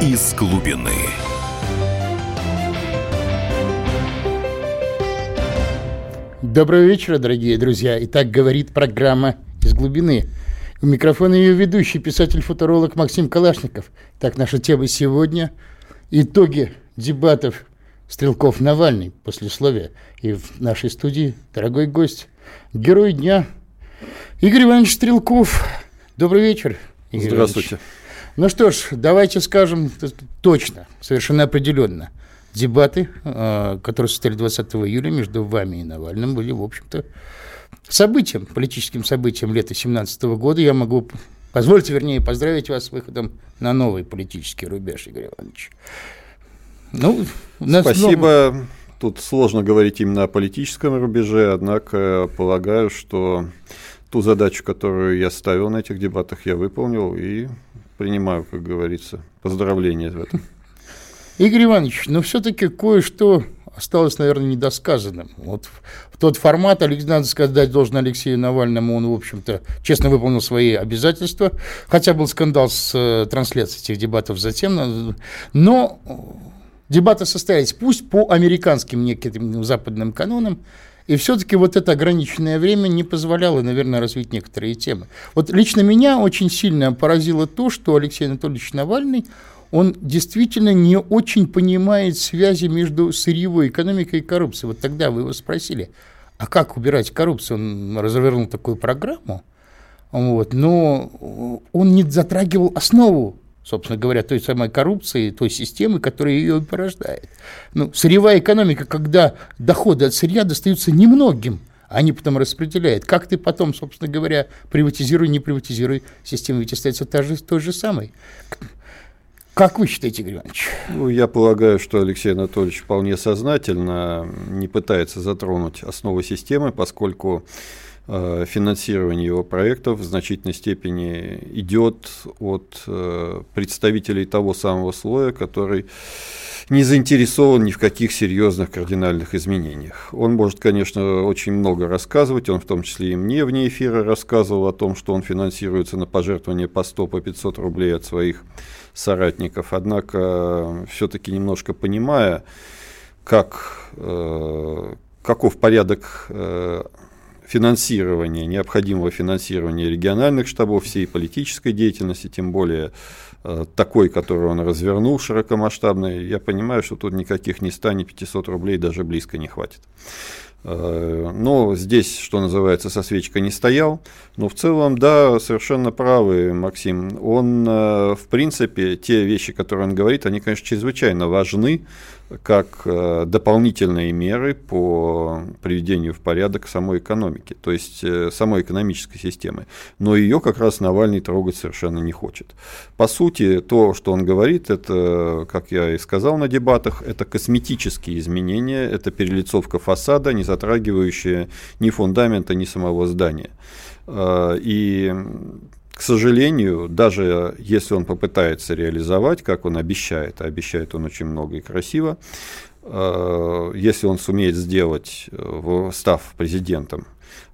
из глубины. Доброго вечера, дорогие друзья. Итак, говорит программа «Из глубины». У микрофона ее ведущий, писатель-футуролог Максим Калашников. Так, наша тема сегодня – итоги дебатов Стрелков-Навальный, послесловие. И в нашей студии дорогой гость, герой дня Игорь Иванович Стрелков. Добрый вечер, Игорь Здравствуйте. Иванович. Ну что ж, давайте скажем точно, совершенно определенно. Дебаты, э, которые состояли 20 июля между вами и Навальным, были, в общем-то, событием, политическим событием лета 2017 года. Я могу, позвольте, вернее, поздравить вас с выходом на новый политический рубеж, Игорь Иванович. Ну, Спасибо. Новом... Тут сложно говорить именно о политическом рубеже, однако полагаю, что ту задачу, которую я ставил на этих дебатах, я выполнил и принимаю, как говорится, поздравления в этом. Игорь Иванович, но все-таки кое-что осталось, наверное, недосказанным. Вот в тот формат, надо сказать, должен Алексею Навальному, он, в общем-то, честно выполнил свои обязательства, хотя был скандал с э, трансляцией этих дебатов затем, но дебаты состоялись, пусть по американским неким западным канонам, и все-таки вот это ограниченное время не позволяло, наверное, развить некоторые темы. Вот лично меня очень сильно поразило то, что Алексей Анатольевич Навальный, он действительно не очень понимает связи между сырьевой экономикой и коррупцией. Вот тогда вы его спросили, а как убирать коррупцию? Он развернул такую программу, вот, но он не затрагивал основу собственно говоря, той самой коррупции, той системы, которая ее порождает. Ну, сырьевая экономика, когда доходы от сырья достаются немногим, они потом распределяют. Как ты потом, собственно говоря, приватизируй, не приватизируй, система ведь остается та же, той же самой. Как вы считаете, Игорь Иванович? Ну, я полагаю, что Алексей Анатольевич вполне сознательно не пытается затронуть основы системы, поскольку финансирование его проектов в значительной степени идет от э, представителей того самого слоя, который не заинтересован ни в каких серьезных кардинальных изменениях. Он может, конечно, очень много рассказывать, он в том числе и мне вне эфира рассказывал о том, что он финансируется на пожертвование по 100, по 500 рублей от своих соратников, однако все-таки немножко понимая, как, э, каков порядок финансирования, необходимого финансирования региональных штабов, всей политической деятельности, тем более э, такой, который он развернул широкомасштабный, я понимаю, что тут никаких ни 100, ни 500 рублей даже близко не хватит. Э, но здесь, что называется, со свечкой не стоял. Но в целом, да, совершенно правы, Максим. Он, э, в принципе, те вещи, которые он говорит, они, конечно, чрезвычайно важны как э, дополнительные меры по приведению в порядок самой экономики, то есть э, самой экономической системы. Но ее как раз Навальный трогать совершенно не хочет. По сути, то, что он говорит, это, как я и сказал на дебатах, это косметические изменения, это перелицовка фасада, не затрагивающая ни фундамента, ни самого здания. Э, и к сожалению, даже если он попытается реализовать, как он обещает, а обещает он очень много и красиво, э, если он сумеет сделать, э, став президентом,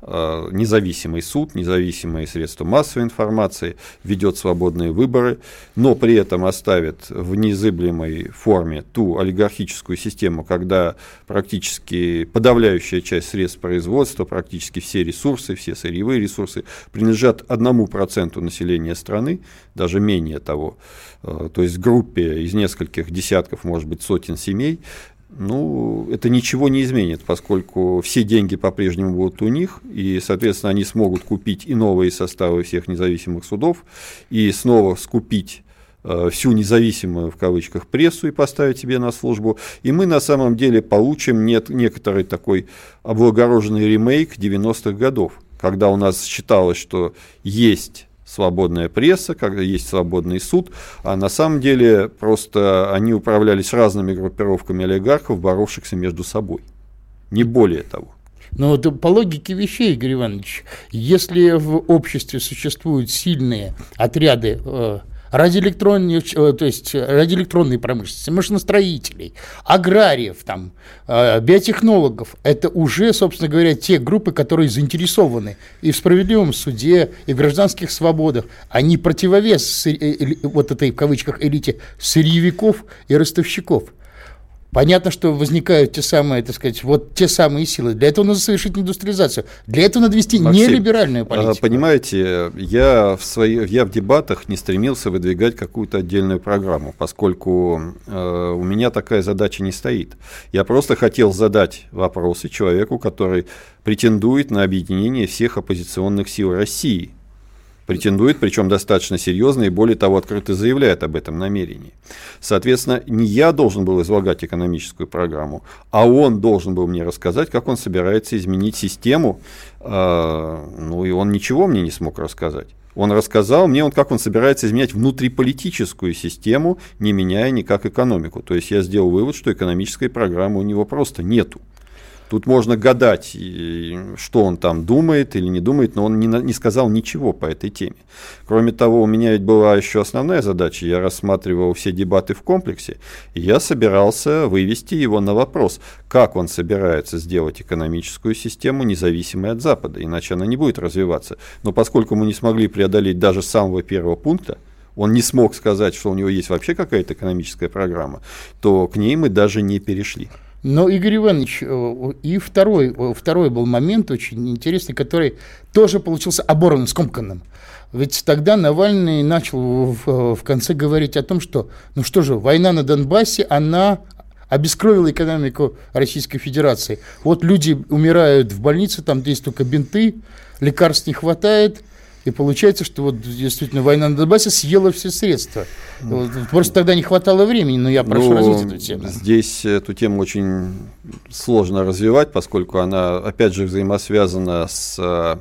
независимый суд, независимые средства массовой информации, ведет свободные выборы, но при этом оставит в незыблемой форме ту олигархическую систему, когда практически подавляющая часть средств производства, практически все ресурсы, все сырьевые ресурсы принадлежат одному проценту населения страны, даже менее того, э, то есть группе из нескольких десятков, может быть, сотен семей, ну, это ничего не изменит, поскольку все деньги по-прежнему будут у них, и, соответственно, они смогут купить и новые составы всех независимых судов, и снова скупить э, всю независимую, в кавычках, прессу и поставить себе на службу. И мы на самом деле получим нет, некоторый такой облагороженный ремейк 90-х годов, когда у нас считалось, что есть свободная пресса, когда есть свободный суд, а на самом деле просто они управлялись разными группировками олигархов, боровшихся между собой. Не более того. Но вот по логике вещей, Игорь Иванович, если в обществе существуют сильные отряды э, радиоэлектронной, э, то есть радиоэлектронной промышленности, машиностроителей, аграриев, там, э, биотехнологов. Это уже, собственно говоря, те группы, которые заинтересованы и в справедливом суде, и в гражданских свободах. Они противовес вот этой, в кавычках, элите сырьевиков и ростовщиков. Понятно, что возникают те самые, так сказать, вот те самые силы. Для этого надо совершить индустриализацию. Для этого надо вести Максим, нелиберальную а, политику. Понимаете, я в, свои, я в дебатах не стремился выдвигать какую-то отдельную программу, поскольку э, у меня такая задача не стоит. Я просто хотел задать вопросы человеку, который претендует на объединение всех оппозиционных сил России претендует, причем достаточно серьезно и более того открыто заявляет об этом намерении. Соответственно, не я должен был излагать экономическую программу, а он должен был мне рассказать, как он собирается изменить систему, э, ну и он ничего мне не смог рассказать. Он рассказал мне, он, как он собирается изменять внутриполитическую систему, не меняя никак экономику. То есть я сделал вывод, что экономической программы у него просто нету. Тут можно гадать, что он там думает или не думает, но он не, сказал ничего по этой теме. Кроме того, у меня ведь была еще основная задача. Я рассматривал все дебаты в комплексе, и я собирался вывести его на вопрос, как он собирается сделать экономическую систему независимой от Запада, иначе она не будет развиваться. Но поскольку мы не смогли преодолеть даже самого первого пункта, он не смог сказать, что у него есть вообще какая-то экономическая программа, то к ней мы даже не перешли. Но, Игорь Иванович, э, и второй, э, второй был момент очень интересный, который тоже получился оборванным, скомканным. Ведь тогда Навальный начал в, в конце говорить о том, что, ну что же, война на Донбассе, она обескровила экономику Российской Федерации. Вот люди умирают в больнице, там есть только бинты, лекарств не хватает – и получается, что вот действительно война на Донбассе съела все средства. Вот, просто тогда не хватало времени, но я прошу ну, развить эту тему. Здесь эту тему очень сложно развивать, поскольку она, опять же, взаимосвязана с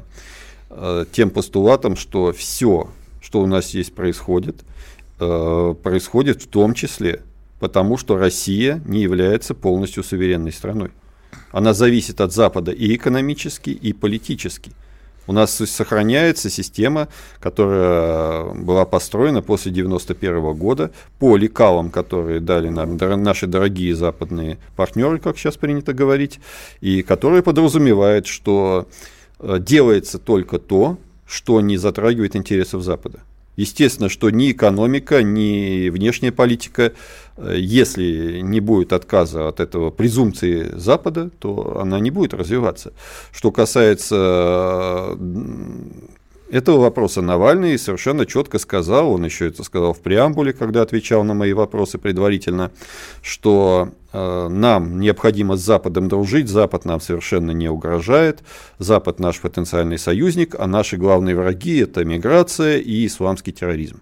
э, тем постулатом, что все, что у нас есть, происходит, э, происходит в том числе потому, что Россия не является полностью суверенной страной. Она зависит от Запада и экономически, и политически. У нас сохраняется система, которая была построена после 1991 года по лекалам, которые дали нам наши дорогие западные партнеры, как сейчас принято говорить, и которая подразумевает, что э, делается только то, что не затрагивает интересов Запада. Естественно, что ни экономика, ни внешняя политика, э, если не будет отказа от этого презумпции Запада, то она не будет развиваться. Что касается этого вопроса Навальный совершенно четко сказал, он еще это сказал в преамбуле, когда отвечал на мои вопросы предварительно, что э, нам необходимо с Западом дружить, Запад нам совершенно не угрожает, Запад наш потенциальный союзник, а наши главные враги это миграция и исламский терроризм.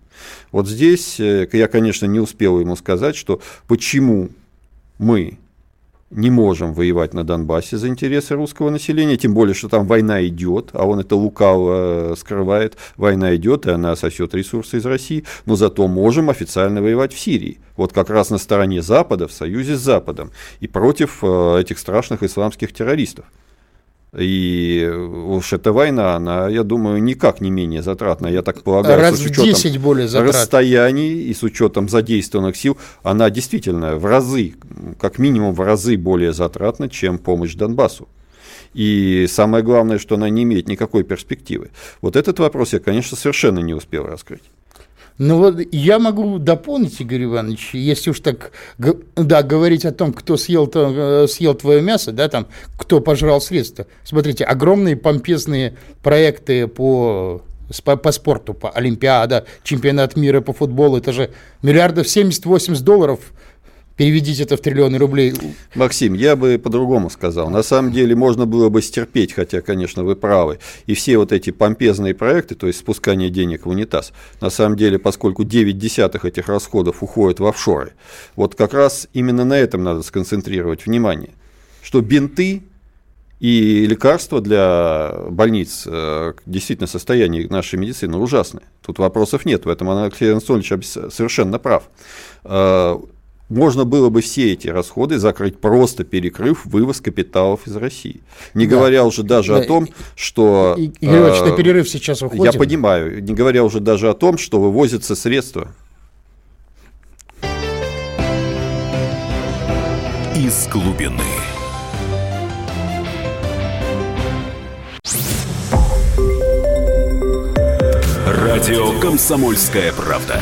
Вот здесь э, я, конечно, не успел ему сказать, что почему мы не можем воевать на Донбассе за интересы русского населения, тем более, что там война идет, а он это лукаво э, скрывает. Война идет, и она сосет ресурсы из России, но зато можем официально воевать в Сирии. Вот как раз на стороне Запада, в союзе с Западом, и против э, этих страшных исламских террористов. И уж эта война, она, я думаю, никак не менее затратная. Я так полагаю, Раз с учетом 10 более затрат. расстояний и с учетом задействованных сил, она действительно в разы, как минимум в разы более затратна, чем помощь Донбассу. И самое главное, что она не имеет никакой перспективы. Вот этот вопрос я, конечно, совершенно не успел раскрыть. Ну вот я могу дополнить, Игорь Иванович, если уж так да, говорить о том, кто съел, то, э, съел твое мясо, да, там, кто пожрал средства. Смотрите, огромные помпезные проекты по по, по спорту, по Олимпиада, чемпионат мира по футболу, это же миллиардов 70-80 долларов Переведите это в триллионы рублей. Максим, я бы по-другому сказал. На самом деле можно было бы стерпеть, хотя, конечно, вы правы. И все вот эти помпезные проекты, то есть спускание денег в унитаз, на самом деле, поскольку 9 десятых этих расходов уходят в офшоры, вот как раз именно на этом надо сконцентрировать внимание. Что бинты и лекарства для больниц, э, действительно, состояние нашей медицины ужасное. Тут вопросов нет, в этом Алексей Анатольевич совершенно прав э, можно было бы все эти расходы закрыть, просто перекрыв вывоз капиталов из России. Не да. говоря уже даже да. о том, что... Игорь Иванович, э, на перерыв сейчас уходим. Я понимаю. Не говоря уже даже о том, что вывозятся средства. Из глубины. Радио «Комсомольская правда».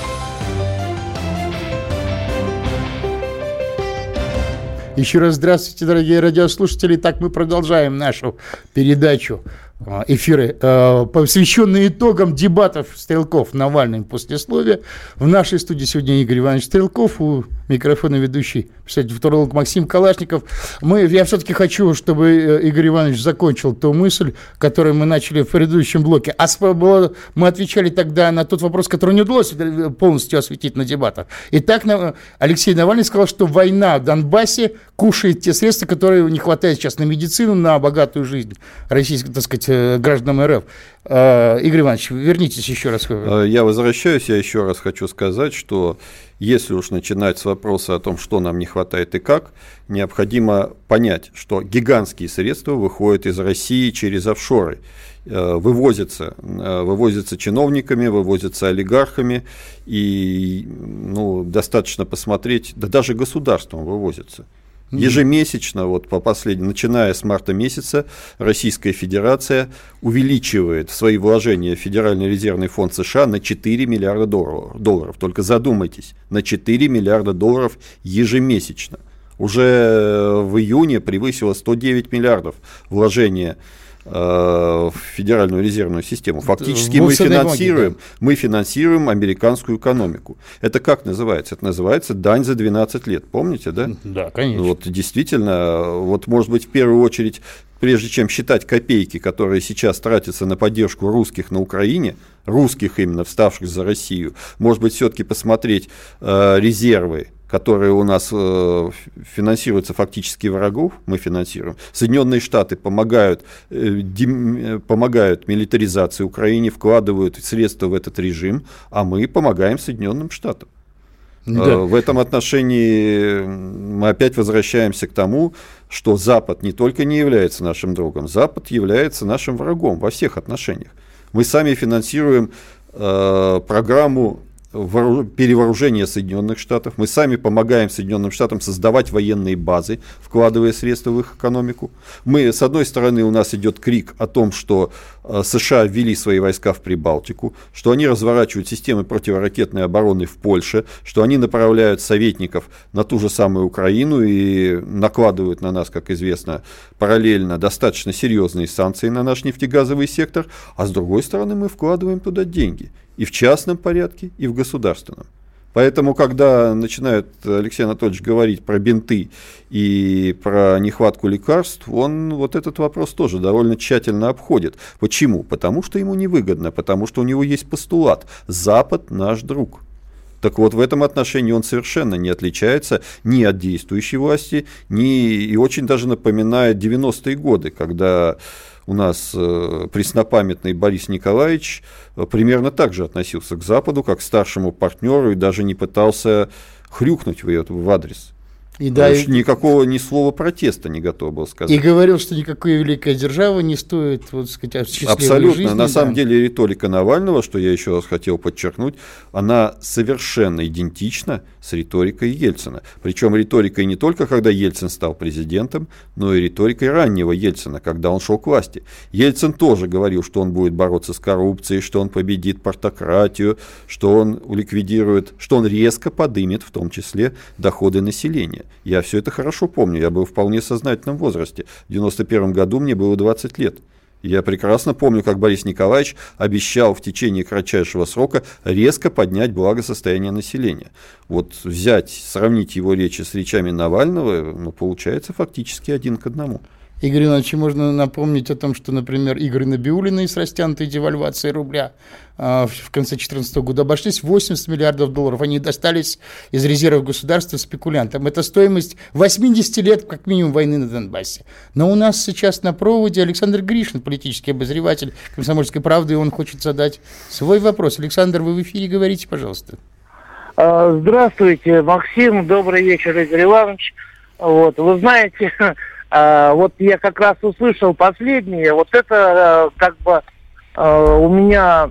Еще раз здравствуйте, дорогие радиослушатели. Так мы продолжаем нашу передачу эфиры, а, посвященные итогам дебатов Стрелков Навальный послесловие. В нашей студии сегодня Игорь Иванович Стрелков, у микрофона ведущий писатель футуролог Максим Калашников. Мы, я все-таки хочу, чтобы э, Игорь Иванович закончил ту мысль, которую мы начали в предыдущем блоке. А мы отвечали тогда на тот вопрос, который не удалось э, полностью осветить на дебатах. Итак, Алексей Навальный сказал, что война в Донбассе кушает те средства, которые не хватает сейчас на медицину, на богатую жизнь российской, так сказать, Э, гражданам РФ. Э, Игорь Иванович, вернитесь еще раз. Э, я возвращаюсь, я еще раз хочу сказать, что если уж начинать с вопроса о том, что нам не хватает и как, необходимо понять, что гигантские средства выходят из России через офшоры вывозятся, вывозятся чиновниками, вывозятся олигархами, и ну, достаточно посмотреть, да даже государством вывозятся. Ежемесячно, вот по последнему, начиная с марта месяца, Российская Федерация увеличивает свои вложения в Федеральный резервный фонд США на 4 миллиарда долларов. долларов. Только задумайтесь, на 4 миллиарда долларов ежемесячно. Уже в июне превысило 109 миллиардов вложения Э, в Федеральную резервную систему. Фактически мы финансируем, бумаги, да. мы финансируем американскую экономику. Это как называется? Это называется дань за 12 лет. Помните, да? Да, конечно. Вот действительно, вот может быть в первую очередь прежде чем считать копейки, которые сейчас тратятся на поддержку русских на Украине, русских именно, вставших за Россию, может быть, все-таки посмотреть э, резервы которые у нас э, финансируются фактически врагов, мы финансируем. Соединенные Штаты помогают, э, дем, э, помогают милитаризации Украине, вкладывают средства в этот режим, а мы помогаем Соединенным Штатам. Да. Э, в этом отношении мы опять возвращаемся к тому, что Запад не только не является нашим другом, Запад является нашим врагом во всех отношениях. Мы сами финансируем э, программу перевооружения Соединенных Штатов. Мы сами помогаем Соединенным Штатам создавать военные базы, вкладывая средства в их экономику. Мы, с одной стороны, у нас идет крик о том, что э, США ввели свои войска в Прибалтику, что они разворачивают системы противоракетной обороны в Польше, что они направляют советников на ту же самую Украину и накладывают на нас, как известно, параллельно достаточно серьезные санкции на наш нефтегазовый сектор, а с другой стороны мы вкладываем туда деньги и в частном порядке, и в государственном. Поэтому, когда начинает Алексей Анатольевич говорить про бинты и про нехватку лекарств, он вот этот вопрос тоже довольно тщательно обходит. Почему? Потому что ему невыгодно, потому что у него есть постулат «Запад наш друг». Так вот, в этом отношении он совершенно не отличается ни от действующей власти, ни и очень даже напоминает 90-е годы, когда у нас э, преснопамятный Борис Николаевич э, примерно так же относился к Западу, как к старшему партнеру и даже не пытался хрюкнуть в, ее, в адрес. И да, и... Никакого ни слова протеста не готов был сказать. И говорил, что никакой великая держава не стоит, вот сказать, Абсолютно. Жизни, На да. самом деле риторика Навального, что я еще раз хотел подчеркнуть, она совершенно идентична с риторикой Ельцина. Причем риторикой не только, когда Ельцин стал президентом, но и риторикой раннего Ельцина, когда он шел к власти. Ельцин тоже говорил, что он будет бороться с коррупцией, что он победит портократию, что он ликвидирует, что он резко подымет в том числе доходы населения. Я все это хорошо помню, я был в вполне сознательном возрасте. В 91 году мне было 20 лет. Я прекрасно помню, как Борис Николаевич обещал в течение кратчайшего срока резко поднять благосостояние населения. Вот взять, сравнить его речи с речами Навального, ну, получается фактически один к одному. Игорь Иванович, можно напомнить о том, что, например, игры Набиулиной с растянутой девальвацией рубля а, в конце 2014 года обошлись 80 миллиардов долларов. Они достались из резервов государства спекулянтам. Это стоимость 80 лет, как минимум, войны на Донбассе. Но у нас сейчас на проводе Александр Гришин, политический обозреватель «Комсомольской правды», и он хочет задать свой вопрос. Александр, вы в эфире говорите, пожалуйста. А, здравствуйте, Максим. Добрый вечер, Игорь Иванович. Вот, вы знаете, а, вот я как раз услышал последнее. Вот это а, как бы у меня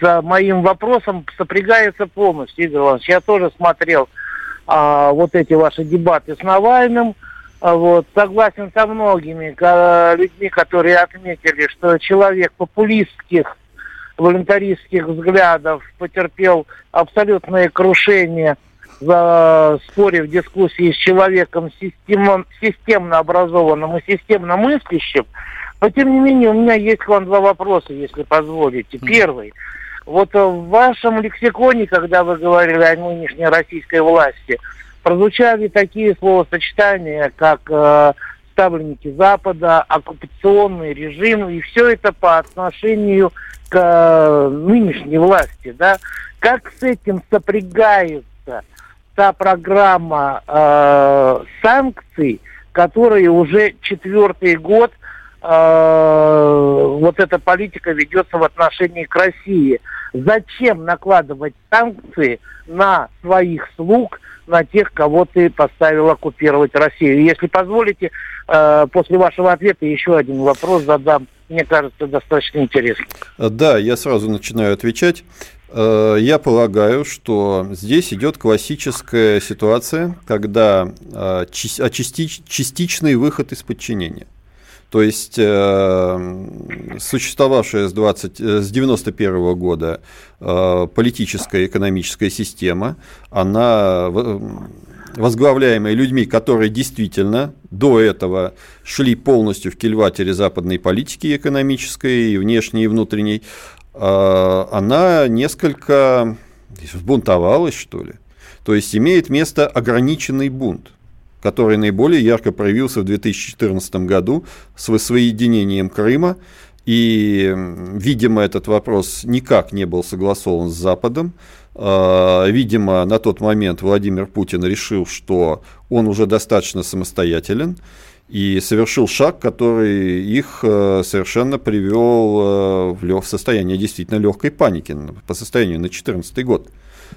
с моим вопросом сопрягается полностью, Игорь Иванович. Я тоже смотрел вот эти ваши дебаты с Навальным. Вот, согласен со многими людьми, которые отметили, что человек популистских волонтаристских взглядов потерпел абсолютное крушение за споре в дискуссии с человеком системно, системно образованным и системно мыслящим. Но, тем не менее, у меня есть к вам два вопроса, если позволите. Первый. Вот в вашем лексиконе, когда вы говорили о нынешней российской власти, прозвучали такие словосочетания, как э, ставленники Запада, оккупационный режим, и все это по отношению к э, нынешней власти, да, как с этим сопрягается та программа э, санкций, которая уже четвертый год вот эта политика ведется в отношении к России. Зачем накладывать санкции на своих слуг, на тех, кого ты поставил оккупировать Россию? Если позволите, э, после вашего ответа еще один вопрос задам мне кажется, достаточно интересно. Да, я сразу начинаю отвечать. Э, я полагаю, что здесь идет классическая ситуация, когда э, частичный выход из подчинения. То есть э, существовавшая с, 20, с 91 года политическая и экономическая система, она возглавляемые людьми, которые действительно до этого шли полностью в кильватере западной политики экономической, и внешней, и внутренней, а, она несколько взбунтовалась, что ли. То есть имеет место ограниченный бунт который наиболее ярко проявился в 2014 году с воссоединением Крыма. И, видимо, этот вопрос никак не был согласован с Западом. А, видимо, на тот момент Владимир Путин решил, что он уже достаточно самостоятелен и совершил шаг, который их э, совершенно привел э, в состояние действительно легкой паники по состоянию на 2014 год.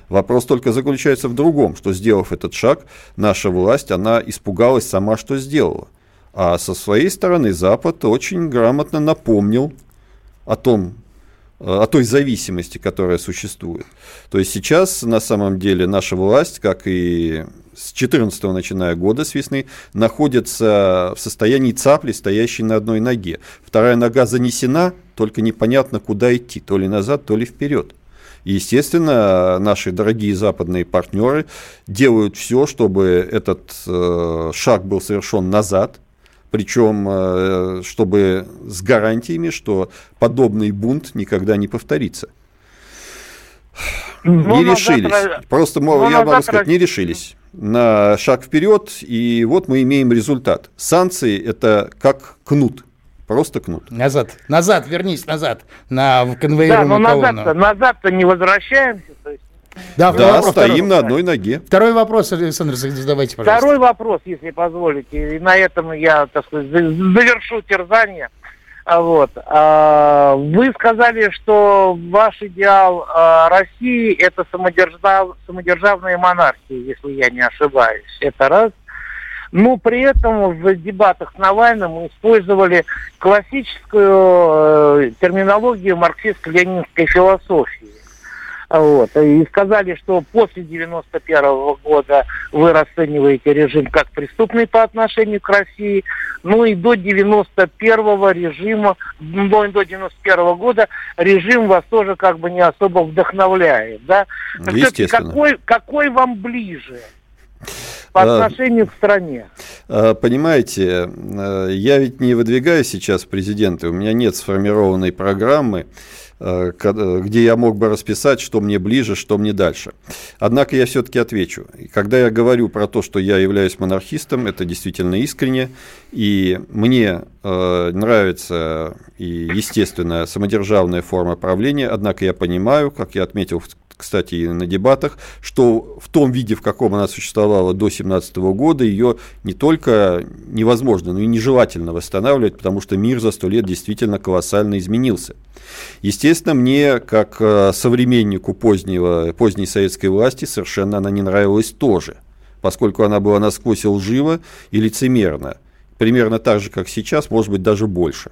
Вопрос только заключается в другом, что сделав этот шаг, наша власть, она испугалась сама, что сделала. А со своей стороны Запад очень грамотно напомнил о том, о той зависимости, которая существует. То есть сейчас на самом деле наша власть, как и с 14 начиная года, с весны, находится в состоянии цапли, стоящей на одной ноге. Вторая нога занесена, только непонятно, куда идти, то ли назад, то ли вперед. И, естественно, наши дорогие западные партнеры делают все, чтобы этот э, шаг был совершен назад, причем э, чтобы с гарантиями, что подобный бунт никогда не повторится. Ну, не решились. Завтра... Просто ну, я могу завтра... сказать, не решились на шаг вперед, и вот мы имеем результат. Санкции это как кнут. Просто кнут. Назад, назад, вернись назад на конвоируемую да, но назад-то, назад-то не возвращаемся. То есть да, да вопрос, стоим второй. на одной ноге. Второй вопрос, Александр, задавайте, пожалуйста. Второй вопрос, если позволите. И на этом я, так сказать, завершу терзание. А вот. А, вы сказали, что ваш идеал а, России – это самодержав... самодержавная монархия, если я не ошибаюсь. Это раз. Но при этом в дебатах с Навальным мы использовали классическую э, терминологию марксистско-ленинской философии. Вот. И сказали, что после 91 -го года вы расцениваете режим как преступный по отношению к России. Ну и до 91 режима, до, до 91 года режим вас тоже как бы не особо вдохновляет. Да? Естественно. Какой, какой вам ближе? По отношению к стране? А, понимаете, э, я ведь не выдвигаю сейчас президента, у меня нет сформированной программы, Э, где я мог бы расписать, что мне ближе, что мне дальше. Однако я все-таки отвечу. Когда я говорю про то, что я являюсь монархистом, это действительно искренне, и мне э, нравится и естественная самодержавная форма правления, однако я понимаю, как я отметил кстати, и на дебатах, что в том виде, в каком она существовала до 2017 года, ее не только невозможно, но и нежелательно восстанавливать, потому что мир за сто лет действительно колоссально изменился. Естественно, мне, как э, современнику позднего, поздней советской власти, совершенно она не нравилась тоже, поскольку она была насквозь лжива и лицемерна. Примерно так же, как сейчас, может быть, даже больше.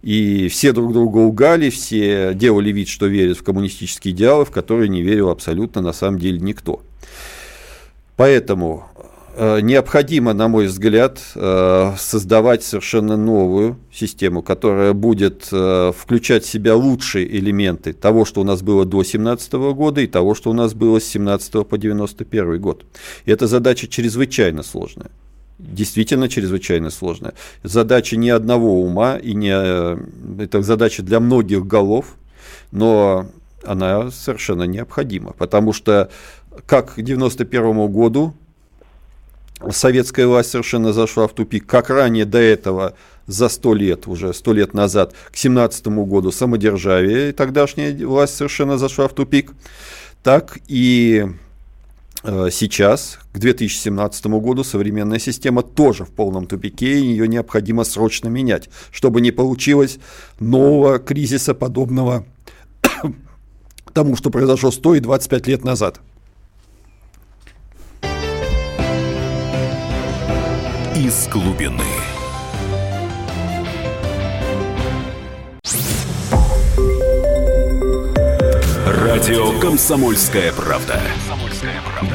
И все друг друга лгали, все делали вид, что верят в коммунистические идеалы, в которые не верил абсолютно на самом деле никто. Поэтому э, необходимо, на мой взгляд, э, создавать совершенно новую систему, которая будет э, включать в себя лучшие элементы того, что у нас было до 2017 года и того, что у нас было с 17 по 91 год. И эта задача чрезвычайно сложная действительно чрезвычайно сложная. Задача не одного ума, и не, э, это задача для многих голов, но она совершенно необходима, потому что как к 1991 году советская власть совершенно зашла в тупик, как ранее до этого за сто лет, уже сто лет назад, к 17 году самодержавие, тогдашняя власть совершенно зашла в тупик, так и сейчас, к 2017 году, современная система тоже в полном тупике, и ее необходимо срочно менять, чтобы не получилось нового кризиса, подобного тому, что произошло 100 и 25 лет назад. Из глубины. Радио «Комсомольская правда».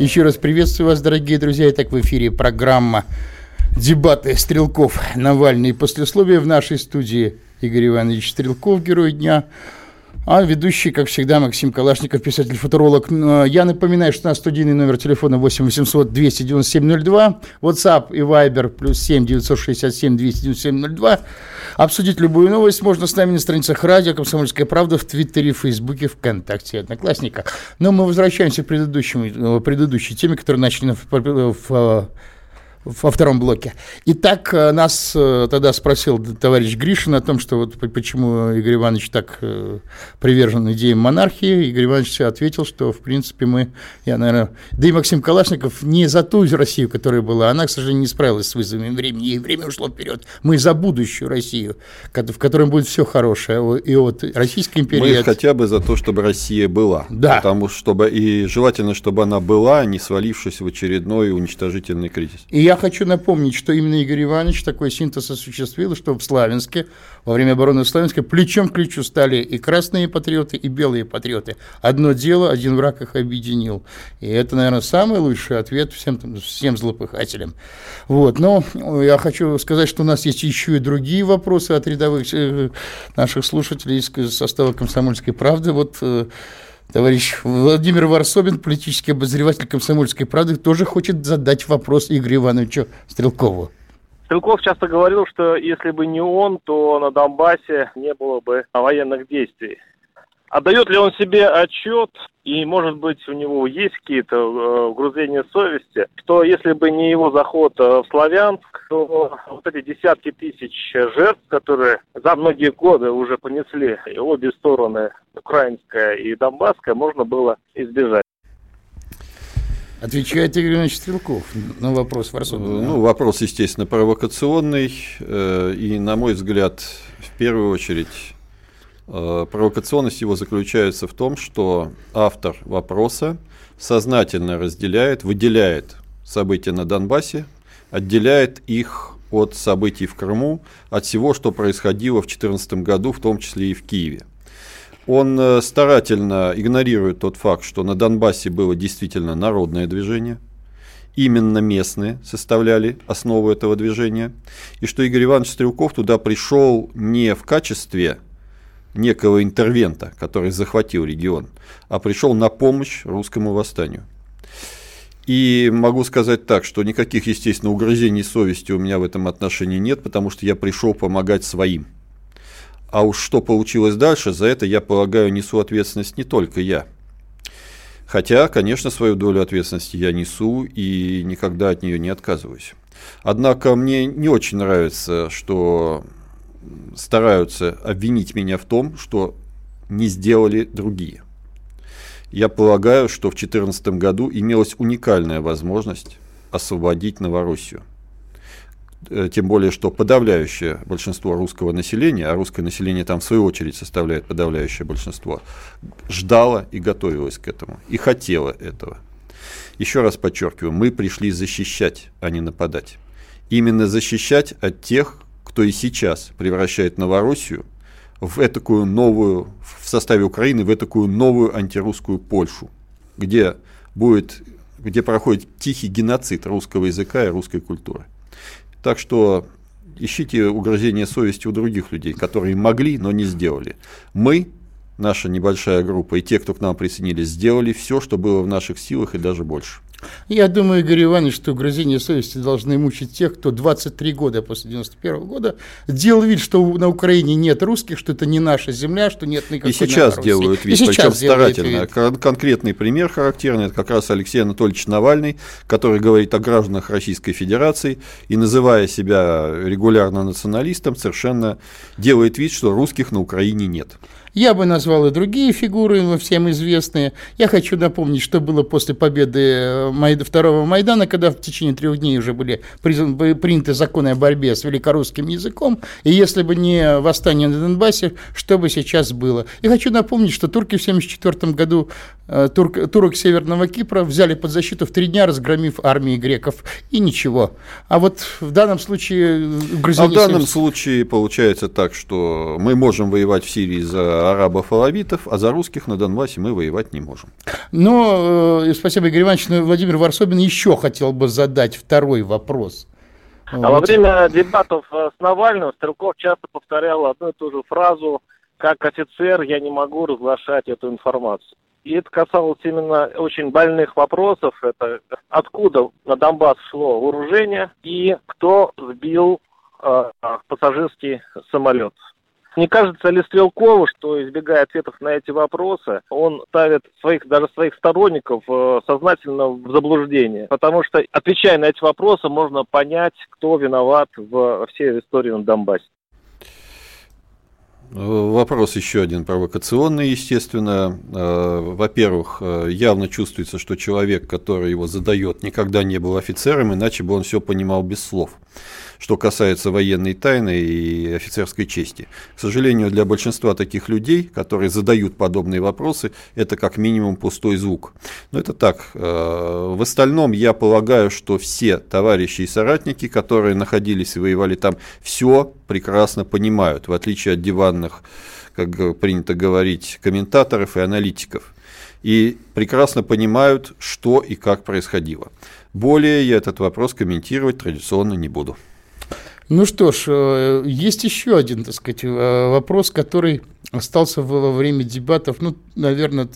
Еще раз приветствую вас, дорогие друзья. Итак, в эфире программа «Дебаты Стрелков. Навальный» и послесловие в нашей студии Игорь Иванович Стрелков, герой дня. А ведущий, как всегда, Максим Калашников, писатель-футуролог. Ну, я напоминаю, что у нас студийный номер телефона 8 800 297 02, WhatsApp и Viber плюс 7 967 297 02. Обсудить любую новость можно с нами на страницах радио «Комсомольская правда» в Твиттере, Фейсбуке, ВКонтакте и Одноклассниках. Но мы возвращаемся к предыдущему, предыдущей теме, которую начали в, в во втором блоке. Итак, э, нас э, тогда спросил товарищ Гришин о том, что вот почему Игорь Иванович так э, привержен идеям монархии. Игорь Иванович ответил, что, в принципе, мы, я, наверное, да и Максим Калашников не за ту Россию, которая была, она, к сожалению, не справилась с вызовами времени, и время ушло вперед. Мы за будущую Россию, в которой будет все хорошее. И вот Российская империя... Мы хотя бы за то, чтобы Россия была. Да. Потому что, чтобы, и желательно, чтобы она была, не свалившись в очередной уничтожительный кризис. И я я хочу напомнить, что именно Игорь Иванович такой синтез осуществил, что в Славянске, во время обороны Славянска, плечом к плечу стали и красные патриоты, и белые патриоты. Одно дело, один враг их объединил. И это, наверное, самый лучший ответ всем, всем злопыхателям. Вот. Но я хочу сказать, что у нас есть еще и другие вопросы от рядовых э, наших слушателей из состава «Комсомольской правды». Вот э, Товарищ Владимир Варсобин, политический обозреватель «Комсомольской правды», тоже хочет задать вопрос Игорю Ивановичу Стрелкову. Стрелков часто говорил, что если бы не он, то на Донбассе не было бы военных действий. Отдает ли он себе отчет, и, может быть, у него есть какие-то э, угрызения совести, что если бы не его заход э, в Славянск, то вот эти десятки тысяч жертв, которые за многие годы уже понесли и обе стороны, украинская и донбасская, можно было избежать. Отвечает Игорь Иванович Стрелков на вопрос. Ну, вопрос, естественно, провокационный. Э, и, на мой взгляд, в первую очередь провокационность его заключается в том, что автор вопроса сознательно разделяет, выделяет события на Донбассе, отделяет их от событий в Крыму, от всего, что происходило в 2014 году, в том числе и в Киеве. Он э, старательно игнорирует тот факт, что на Донбассе было действительно народное движение, именно местные составляли основу этого движения, и что Игорь Иванович Стрелков туда пришел не в качестве некого интервента, который захватил регион, а пришел на помощь русскому восстанию. И могу сказать так, что никаких, естественно, угрызений совести у меня в этом отношении нет, потому что я пришел помогать своим. А уж что получилось дальше, за это, я полагаю, несу ответственность не только я. Хотя, конечно, свою долю ответственности я несу и никогда от нее не отказываюсь. Однако мне не очень нравится, что стараются обвинить меня в том, что не сделали другие я полагаю, что в 2014 году имелась уникальная возможность освободить Новороссию. Э, тем более, что подавляющее большинство русского населения, а русское население там в свою очередь составляет подавляющее большинство, ждало и готовилось к этому, и хотело этого. Еще раз подчеркиваю, мы пришли защищать, а не нападать. Именно защищать от тех, кто и сейчас превращает Новороссию в такую новую, в составе Украины, в такую новую антирусскую Польшу, где будет, где проходит тихий геноцид русского языка и русской культуры. Так что ищите угрызение совести у других людей, которые могли, но не сделали. Мы, наша небольшая группа и те, кто к нам присоединились, сделали все, что было в наших силах и даже больше. Я думаю, Игорь Иванович, что угрызения совести должны мучить тех, кто 23 года после 91 года делал вид, что на Украине нет русских, что это не наша земля, что нет никакой И сейчас делают вид, и причем старательно. Вид. Конкретный пример характерный, это как раз Алексей Анатольевич Навальный, который говорит о гражданах Российской Федерации и, называя себя регулярно националистом, совершенно делает вид, что русских на Украине нет. Я бы назвал и другие фигуры, всем известные. Я хочу напомнить, что было после победы э, второго Майдана, когда в течение трех дней уже были приняты законы о борьбе с великорусским языком. И если бы не восстание на Донбассе, что бы сейчас было? И хочу напомнить, что турки в 1974 году, э, турк, турок Северного Кипра взяли под защиту в три дня, разгромив армии греков. И ничего. А вот в данном случае... А в данном случае получается так, что мы можем воевать в Сирии за арабов-алавитов, а за русских на Донбассе мы воевать не можем. Но, э, спасибо, Игорь Иванович, но Владимир Варсобин еще хотел бы задать второй вопрос. А вот. во время дебатов с Навальным Стрелков часто повторял одну и ту же фразу «как офицер я не могу разглашать эту информацию». И это касалось именно очень больных вопросов. Это откуда на Донбасс шло вооружение и кто сбил э, пассажирский самолет. Не кажется ли Стрелкову, что, избегая ответов на эти вопросы, он ставит своих, даже своих сторонников э, сознательно в заблуждение? Потому что, отвечая на эти вопросы, можно понять, кто виноват в всей истории на Донбассе. Вопрос еще один провокационный, естественно. Э, во-первых, э, явно чувствуется, что человек, который его задает, никогда не был офицером, иначе бы он все понимал без слов что касается военной тайны и офицерской чести. К сожалению, для большинства таких людей, которые задают подобные вопросы, это как минимум пустой звук. Но это так. Э, в остальном я полагаю, что все товарищи и соратники, которые находились и воевали там, все прекрасно понимают, в отличие от диванных, как принято говорить, комментаторов и аналитиков и прекрасно понимают, что и как происходило. Более я этот вопрос комментировать традиционно не буду. Ну что ж, э, есть еще один, так сказать, э, вопрос, который остался во время дебатов, ну, наверное,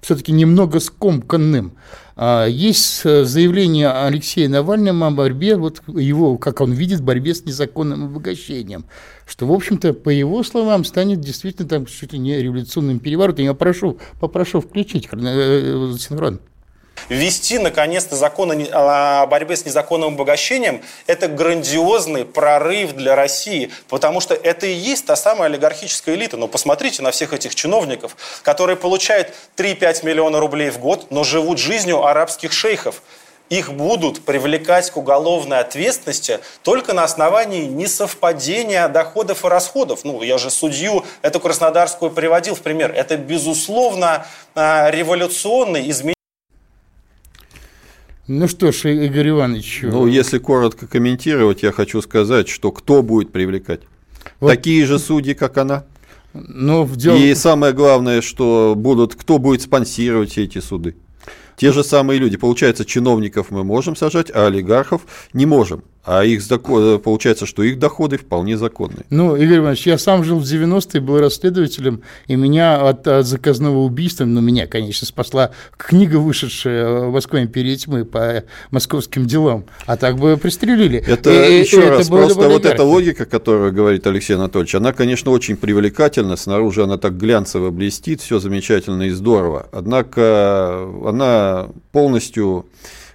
все-таки немного скомканным. А, есть э, заявление Алексея Навального о борьбе, вот его, как он видит, борьбе с незаконным обогащением, что, в общем-то, по его словам, станет действительно там чуть ли не революционным переворотом. Я прошу, попрошу включить синхрон ввести, наконец-то, закон о борьбе с незаконным обогащением – это грандиозный прорыв для России, потому что это и есть та самая олигархическая элита. Но посмотрите на всех этих чиновников, которые получают 3-5 миллиона рублей в год, но живут жизнью арабских шейхов. Их будут привлекать к уголовной ответственности только на основании несовпадения доходов и расходов. Ну, я же судью эту краснодарскую приводил в пример. Это, безусловно, а, революционный изменение Ну что ж, Игорь Иванович. Ну, если коротко комментировать, я хочу сказать, что кто будет привлекать? Вот. Такие же судьи, как она. Ну, в дел... И самое главное, что будут, кто будет спонсировать эти суды? Те же самые люди. Получается, чиновников мы можем сажать, а олигархов не можем. А их закон, получается, что их доходы вполне законные. Ну, Игорь Иванович, я сам жил в 90-е, был расследователем, и меня от, от заказного убийства, ну, меня, конечно, спасла книга, вышедшая в Москве империи тьмы по московским делам. А так бы пристрелили. Это, и, еще это раз, просто вот эта логика, которую говорит Алексей Анатольевич, она, конечно, очень привлекательна, снаружи она так глянцево блестит, все замечательно и здорово. Однако она полностью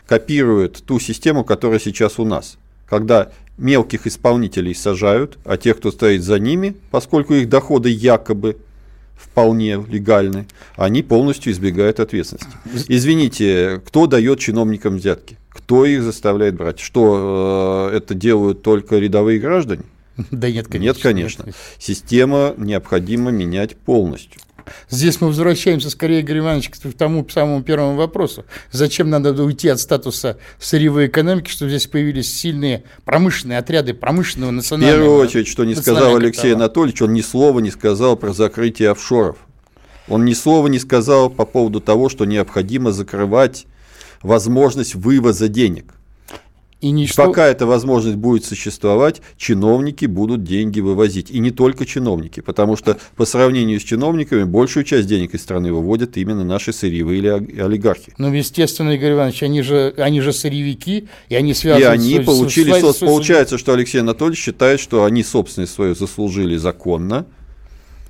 копирует ту систему, которая сейчас у нас когда мелких исполнителей сажают, а тех, кто стоит за ними, поскольку их доходы якобы вполне легальны, они полностью избегают ответственности. Извините, кто дает чиновникам взятки? Кто их заставляет брать? Что э, это делают только рядовые граждане? Да нет, конечно. Нет, конечно. Система необходимо менять полностью. Здесь мы возвращаемся скорее, Игорь Иванович, к тому самому первому вопросу. Зачем надо уйти от статуса сырьевой экономики, чтобы здесь появились сильные промышленные отряды промышленного национального... В первую очередь, что не сказал Алексей Анатольевич, он ни слова не сказал про закрытие офшоров. Он ни слова не сказал по поводу того, что необходимо закрывать возможность вывоза денег. И ничто... Пока эта возможность будет существовать, чиновники будут деньги вывозить. И не только чиновники, потому что по сравнению с чиновниками большую часть денег из страны выводят именно наши сырьевые олигархи. Ну, естественно, Игорь Иванович, они же, они же сырьевики, и они связаны И они с, получили, с, с, получается, что Алексей Анатольевич считает, что они собственность свою заслужили законно,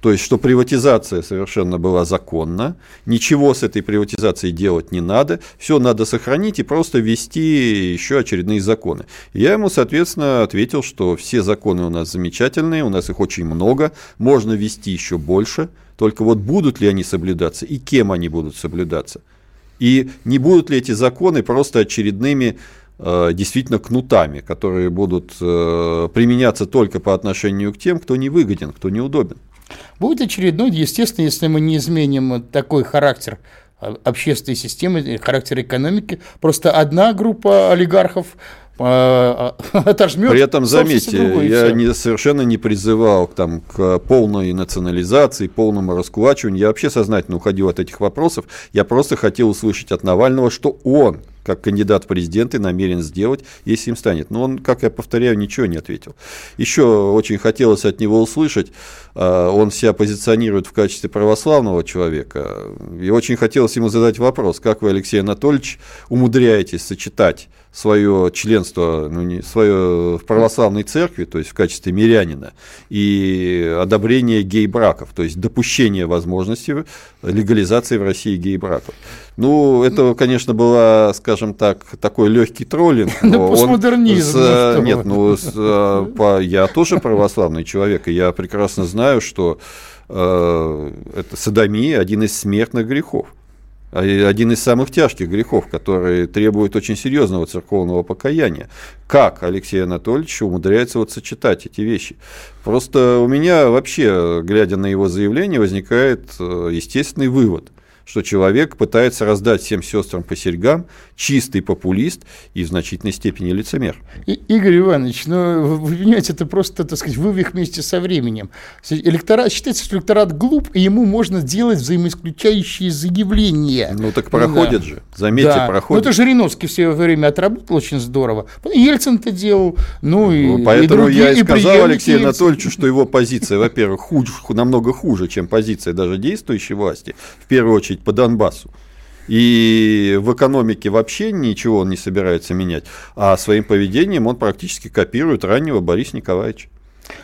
то есть, что приватизация совершенно была законна, ничего с этой приватизацией делать не надо, все надо сохранить и просто ввести еще очередные законы. я ему, соответственно, ответил, что все законы у нас замечательные, у нас их очень много, можно ввести еще больше, только вот будут ли они соблюдаться и кем они будут соблюдаться. И не будут ли эти законы просто очередными э, действительно кнутами, которые будут э, применяться только по отношению к тем, кто не выгоден, кто неудобен. Будет очередной, естественно, если мы не изменим такой характер а, общественной системы, характер экономики, просто одна группа олигархов а, а, отожмет. При этом, заметьте, я не, совершенно не призывал там, к полной национализации, полному раскулачиванию. Я вообще сознательно уходил от этих вопросов. Я просто хотел услышать от Навального, что он как кандидат в президенты намерен сделать, если им станет. Но он, как я повторяю, ничего не ответил. Еще очень хотелось от него услышать, а, он себя позиционирует в качестве православного человека, и очень хотелось ему задать вопрос, как вы, Алексей Анатольевич, умудряетесь сочетать свое членство ну, не, свое в православной церкви, то есть в качестве мирянина, и одобрение гей-браков, то есть допущение возможности легализации в России гей-браков. Ну, это, конечно, была, скажем так, такой легкий троллинг. Ну, постмодернизм. С, ну, нет, ну, с, по, я тоже православный человек, и я прекрасно знаю, что э, это садомия один из смертных грехов. А, один из самых тяжких грехов, который требует очень серьезного церковного покаяния. Как Алексей Анатольевич умудряется вот сочетать эти вещи? Просто у меня вообще, глядя на его заявление, возникает э, естественный вывод – что человек пытается раздать всем сестрам по серьгам, чистый популист и в значительной степени лицемер. И, Игорь Иванович, ну, вы понимаете, это просто, так сказать, вывих вместе со временем. Электорат, считается, что электорат глуп, и ему можно делать взаимоисключающие заявления. Ну, так проходит да. же, заметьте, да. проходит. Ну, это Жириновский в свое время отработал очень здорово. Ельцин это делал, ну, и ну, Поэтому и другие, я и сказал Алексею Анатольевичу, что его позиция, во-первых, хуже, намного хуже, чем позиция даже действующей власти, в первую очередь по Донбассу. И в экономике вообще ничего он не собирается менять, а своим поведением он практически копирует раннего Бориса Николаевича.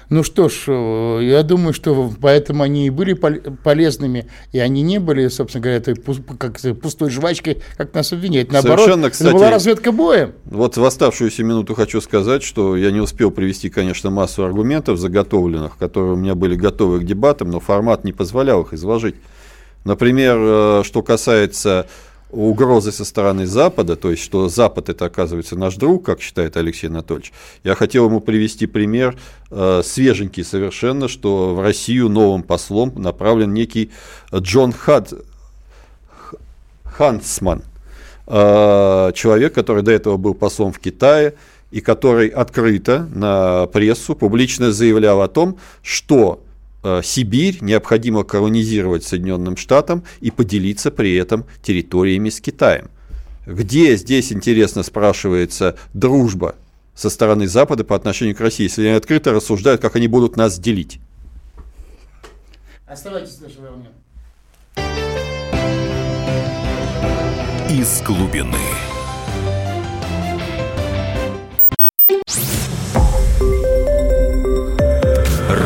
Ну что ж, э, я думаю, что поэтому они и были полезными, и они не были, собственно говоря, этой как пустой жвачкой, как нас обвиняют. Наоборот, Совершенно, кстати, это была разведка боем. Вот в оставшуюся минуту хочу сказать, что я не успел привести, конечно, массу аргументов заготовленных, которые у меня были готовы к дебатам, но формат не позволял их изложить. Например, э, что касается угрозы со стороны Запада, то есть что Запад это оказывается наш друг, как считает Алексей Анатольевич, я хотел ему привести пример э, свеженький совершенно, что в Россию новым послом направлен некий Джон Хад, Хансман. э, человек, который до этого был послом в Китае, и который открыто на прессу публично заявлял о том, что Сибирь необходимо колонизировать Соединенным Штатам и поделиться при этом территориями с Китаем. Где здесь, интересно, спрашивается, дружба со стороны Запада по отношению к России, если они открыто рассуждают, как они будут нас делить? Оставайтесь на волне. Из глубины.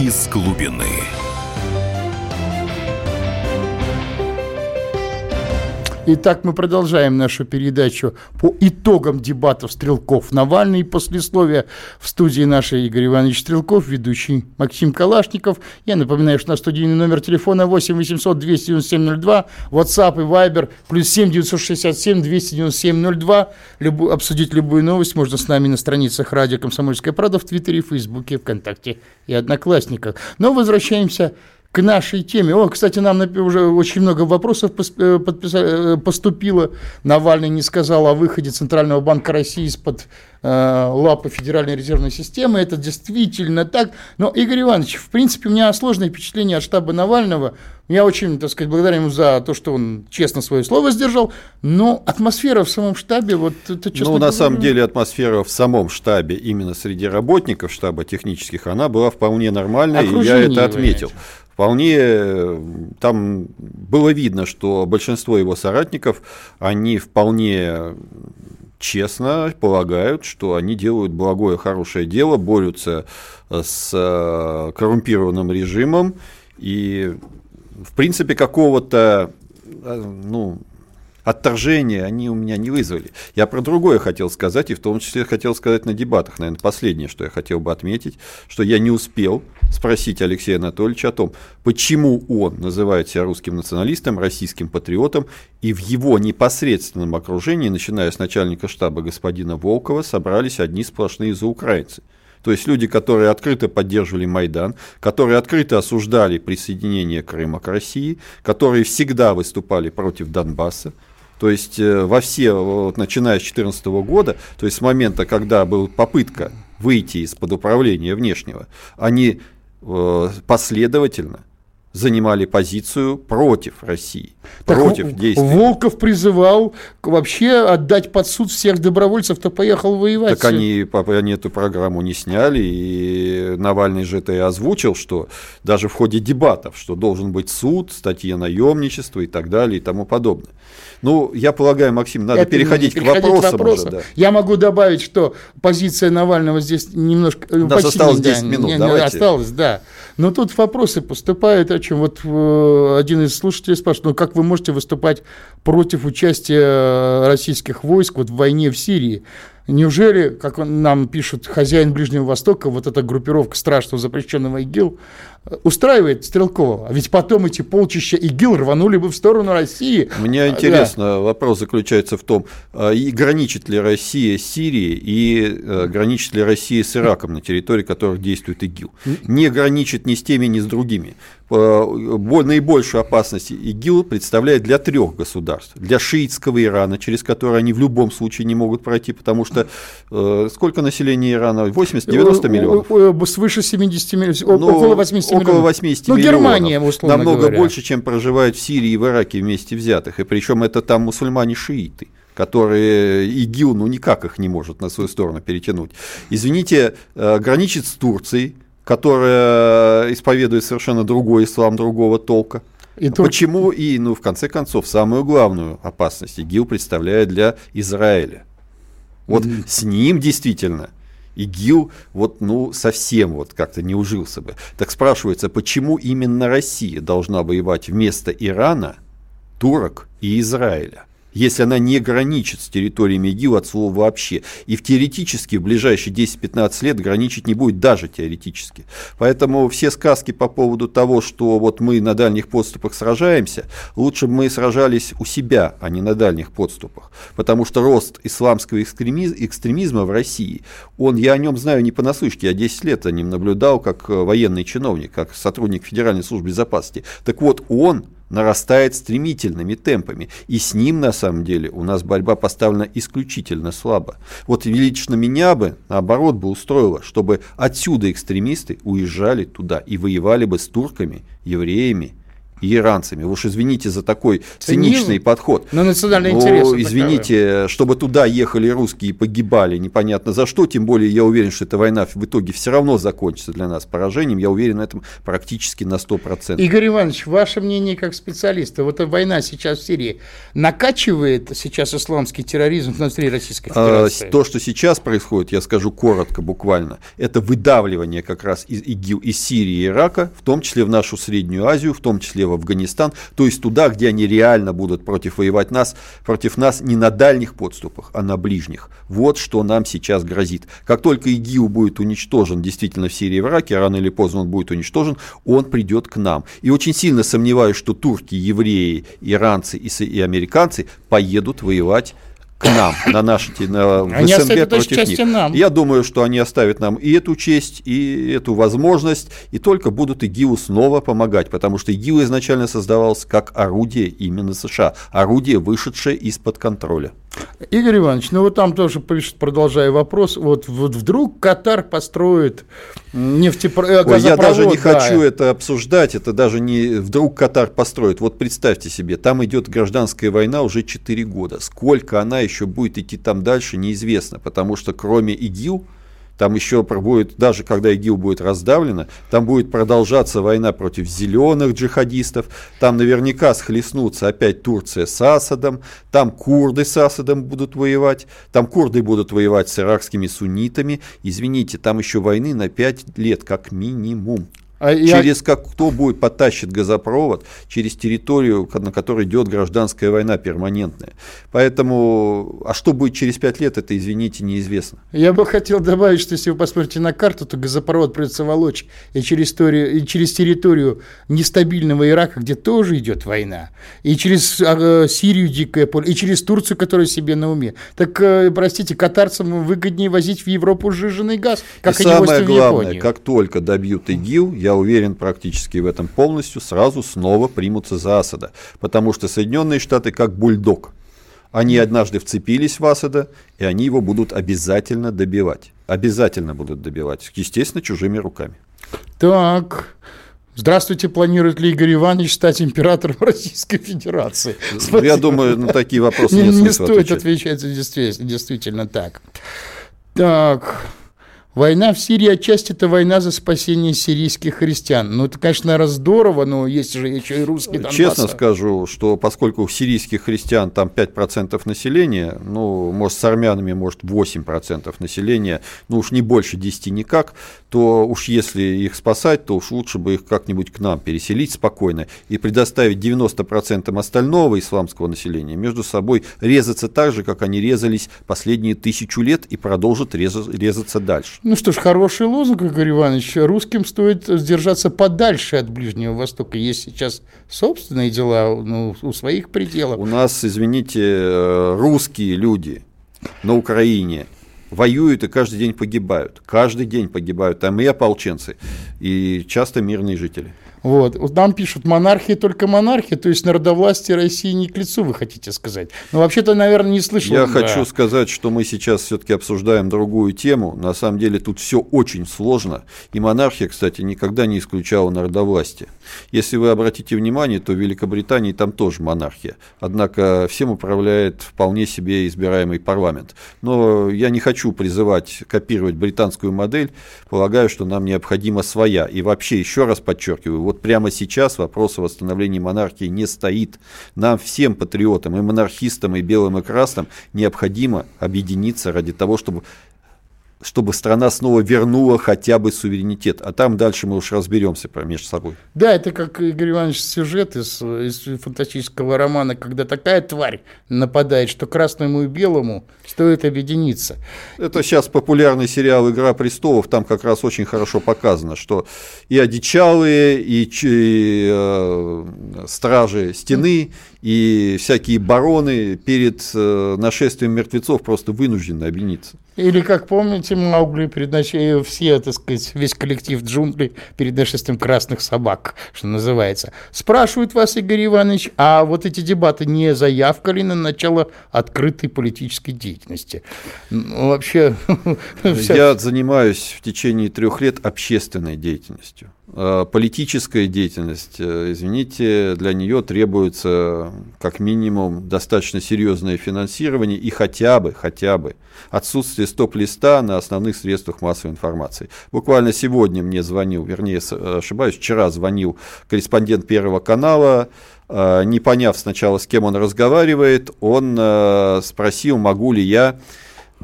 Из глубины. Итак, мы продолжаем нашу передачу по итогам дебатов Стрелков Навальный. Послесловие в студии нашей Игорь Иванович Стрелков, ведущий Максим Калашников. Я напоминаю, что на студийный номер телефона 8 800 297 02, WhatsApp и Viber плюс 7 967 297 02. Любу, обсудить любую новость можно с нами на страницах радио «Комсомольская правда» в Твиттере, Фейсбуке, ВКонтакте и Одноклассниках. Но возвращаемся нашей теме. О, кстати, нам уже очень много вопросов э, э, поступило. Навальный не сказал о выходе Центрального банка России из-под э, лапы Федеральной резервной системы. Это действительно так. Но, Игорь Иванович, в принципе, у меня сложное впечатление от штаба Навального. Я очень, так сказать, благодарен ему за то, что он честно свое слово сдержал. Но атмосфера в самом штабе, вот это честно Ну, на самом деле, атмосфера в самом штабе, именно среди работников штаба технических, она была вполне нормальная, и я это отметил вполне там было видно, что большинство его соратников, они вполне честно полагают, что они делают благое, хорошее дело, борются с э, коррумпированным режимом, и, в принципе, какого-то э, ну, отторжения они у меня не вызвали. Я про другое хотел сказать, и в том числе хотел сказать на дебатах, наверное, последнее, что я хотел бы отметить, что я не успел спросить Алексея Анатольевича о том, почему он называет себя русским националистом, российским патриотом, и в его непосредственном окружении, начиная с начальника штаба господина Волкова, собрались одни сплошные заукраинцы. То есть люди, которые открыто поддерживали Майдан, которые открыто осуждали присоединение Крыма к России, которые всегда выступали против Донбасса, то есть э, во все, вот, начиная с 2014 года, то есть с момента, когда была попытка выйти из-под управления внешнего, они э, последовательно занимали позицию против России, так против действий. Волков призывал вообще отдать под суд всех добровольцев, кто поехал воевать. Так они, они эту программу не сняли, и Навальный же это и озвучил, что даже в ходе дебатов, что должен быть суд, статья наемничества и так далее и тому подобное. Ну, я полагаю, Максим, надо Это переходить, к вопросам. К уже, да. Я могу добавить, что позиция Навального здесь немножко... У нас осталось 10 минут, не, давайте. Осталось, да. Но тут вопросы поступают, чем вот э, один из слушателей спрашивает, ну как вы можете выступать против участия российских войск вот в войне в Сирии? Неужели, как он нам пишет, хозяин Ближнего Востока, вот эта группировка страшного запрещенного ИГИЛ, устраивает Стрелкова? А ведь потом эти полчища ИГИЛ рванули бы в сторону России. Мне интересно, да. вопрос заключается в том, а, и граничит ли Россия с Сирией и э, граничит ли Россия с Ираком, на территории которых действует ИГИЛ. Не граничит ни с теми, ни с другими. Наибольшую опасность ИГИЛ представляет для трех государств. Для шиитского Ирана, через который они в любом случае не могут пройти, потому что э, сколько населения Ирана? 80-90 миллионов? Свыше 70 миллионов, ну, около 80 миллионов. Около 80 ну, миллионов. Германия, условно Намного говоря. больше, чем проживают в Сирии и в Ираке вместе взятых. И причем это там мусульмане-шииты которые ИГИЛ, ну никак их не может на свою сторону перетянуть. Извините, э, граничит с Турцией, которая исповедует совершенно другой ислам, другого толка. И Почему и, ну, в конце концов, самую главную опасность ИГИЛ представляет для Израиля. Вот mm-hmm. с ним действительно ИГИЛ вот, ну, совсем вот как-то не ужился бы. Так спрашивается, почему именно Россия должна воевать вместо Ирана, турок и Израиля? Если она не граничит с территориями ИГИЛ от слова вообще. И в теоретически в ближайшие 10-15 лет граничить не будет даже теоретически. Поэтому все сказки по поводу того, что вот мы на дальних подступах сражаемся, лучше бы мы сражались у себя, а не на дальних подступах. Потому что рост исламского экстремизма в России, он, я о нем знаю не понаслышке, я 10 лет о нем наблюдал как военный чиновник, как сотрудник Федеральной службы безопасности. Так вот, он нарастает стремительными темпами. И с ним, на самом деле, у нас борьба поставлена исключительно слабо. Вот лично меня бы, наоборот, бы устроило, чтобы отсюда экстремисты уезжали туда и воевали бы с турками, евреями и иранцами. Вы уж извините за такой Цинизм? циничный подход. Но национальный интерес. Извините, таковы. чтобы туда ехали русские и погибали, непонятно за что, тем более я уверен, что эта война в итоге все равно закончится для нас поражением, я уверен на этом практически на 100%. Игорь Иванович, ваше мнение как специалиста, вот эта война сейчас в Сирии накачивает сейчас исламский терроризм внутри Российской а, Федерации? А, то, что сейчас происходит, я скажу коротко буквально, это выдавливание как раз из ИГИЛ, из Сирии и Ирака, в том числе в нашу Среднюю Азию, в том числе в Афганистан, то есть туда, где они реально будут против воевать нас, против нас не на дальних подступах, а на ближних. Вот что нам сейчас грозит. Как только ИГИЛ будет уничтожен действительно в Сирии и в Ираке, рано или поздно он будет уничтожен, он придет к нам. И очень сильно сомневаюсь, что турки, евреи, иранцы и американцы поедут воевать к нам, на наши, на, в они СНГ против них. Нам. Я думаю, что они оставят нам и эту честь, и эту возможность, и только будут ИГИЛу снова помогать, потому что ИГИЛ изначально создавался как орудие именно США, орудие, вышедшее из-под контроля. Игорь Иванович, ну вот там тоже пишет, продолжая вопрос, вот, вот вдруг Катар построит нефтепровод. Ой, я даже не да. хочу это обсуждать, это даже не вдруг Катар построит. Вот представьте себе, там идет гражданская война уже 4 года. Сколько она еще будет идти там дальше, неизвестно, потому что кроме ИГИЛ, там еще будет, даже когда ИГИЛ будет раздавлена, там будет продолжаться война против зеленых джихадистов, там наверняка схлестнутся опять Турция с Асадом, там курды с Асадом будут воевать, там курды будут воевать с иракскими суннитами. Извините, там еще войны на 5 лет как минимум. А через я... как кто будет потащит газопровод через территорию, на которой идет гражданская война перманентная. Поэтому, а что будет через пять лет, это, извините, неизвестно. Я бы хотел добавить, что если вы посмотрите на карту, то газопровод придется волочь и через, историю, и через территорию нестабильного Ирака, где тоже идет война, и через э, Сирию дикое поле, и через Турцию, которая себе на уме. Так, э, простите, катарцам выгоднее возить в Европу сжиженный газ, как и они самое главное, как только добьют ИГИЛ, я я уверен практически в этом полностью, сразу снова примутся за Асада. Потому что Соединенные Штаты как бульдог. Они однажды вцепились в Асада, и они его будут обязательно добивать. Обязательно будут добивать. Естественно, чужими руками. Так, Здравствуйте, планирует ли Игорь Иванович стать императором Российской Федерации? Спасибо. Я думаю, на такие вопросы не, не стоит отвечать. отвечать, действительно, действительно так. Так, Война в Сирии отчасти это война за спасение сирийских христиан. Ну, это, конечно, раз здорово, но есть же еще и русские Донбасса. Честно скажу, что поскольку у сирийских христиан там 5% населения, ну, может, с армянами, может, 8% населения, ну, уж не больше 10 никак, то уж если их спасать, то уж лучше бы их как-нибудь к нам переселить спокойно и предоставить 90% остального исламского населения между собой резаться так же, как они резались последние тысячу лет и продолжат резаться дальше. Ну что ж, хороший лозунг, Игорь Иванович. Русским стоит держаться подальше от Ближнего Востока. Есть сейчас собственные дела ну, у своих пределов. У нас, извините, э, русские люди на Украине воюют и каждый день погибают. Каждый день погибают. Там и ополченцы, и часто мирные жители. Вот. вот нам пишут, монархия только монархия, то есть народовластие России не к лицу, вы хотите сказать. Но вообще-то, наверное, не слышал. Я да. хочу сказать, что мы сейчас все-таки обсуждаем другую тему. На самом деле тут все очень сложно. И монархия, кстати, никогда не исключала народовластие. Если вы обратите внимание, то в Великобритании там тоже монархия. Однако всем управляет вполне себе избираемый парламент. Но я не хочу призывать копировать британскую модель. Полагаю, что нам необходима своя. И вообще, еще раз подчеркиваю, вот прямо сейчас вопрос о восстановлении монархии не стоит. Нам всем патриотам, и монархистам, и белым, и красным необходимо объединиться ради того, чтобы чтобы страна снова вернула хотя бы суверенитет. А там дальше мы уж разберемся между собой. Да, это как Игорь Иванович сюжет из, из фантастического романа, когда такая тварь нападает, что красному и белому стоит объединиться. Это сейчас популярный сериал «Игра престолов», там как раз очень хорошо показано, что и одичалые, и, и э, стражи стены, и всякие бароны перед э, нашествием мертвецов просто вынуждены объединиться. Или, как помните, Маугли перед нашей, все, так сказать, весь коллектив джунглей перед нашествием красных собак, что называется. Спрашивают вас, Игорь Иванович, а вот эти дебаты не заявка ли на начало открытой политической деятельности? Ну, вообще... Я занимаюсь в течение трех лет общественной деятельностью. А политическая деятельность, э, извините, для нее требуется как минимум достаточно серьезное финансирование и хотя бы, хотя бы отсутствие стоп-листа на основных средствах массовой информации. Буквально сегодня мне звонил, вернее, ошибаюсь, вчера звонил корреспондент Первого канала, э, не поняв сначала, с кем он разговаривает, он э, спросил, могу ли я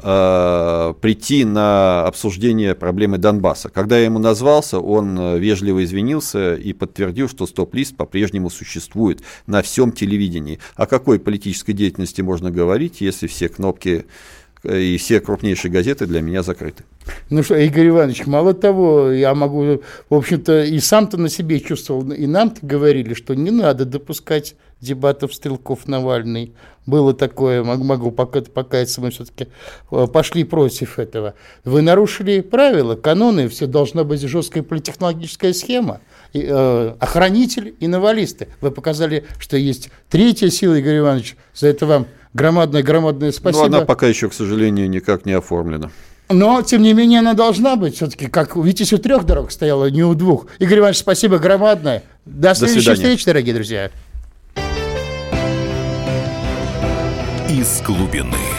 э, прийти на обсуждение проблемы Донбасса. Когда я ему назвался, он вежливо извинился и подтвердил, что стоп-лист по-прежнему существует на всем телевидении. О какой политической деятельности можно говорить, если все кнопки и все крупнейшие газеты для меня закрыты. Ну что, Игорь Иванович, мало того, я могу, в общем-то, и сам-то на себе чувствовал, и нам-то говорили, что не надо допускать дебатов Стрелков-Навальный. Было такое, могу, пока покаяться, мы все-таки э, пошли против этого. Вы нарушили правила, каноны, все должна быть жесткая политтехнологическая схема. И, э, охранитель и навалисты. Вы показали, что есть третья сила, Игорь Иванович, за это вам громадное-громадное спасибо. Но она пока еще, к сожалению, никак не оформлена. Но, тем не менее, она должна быть все-таки, как, видите, у трех дорог стояла, не у двух. Игорь Иванович, спасибо громадное. До следующей До встречи, дорогие друзья. Из глубины.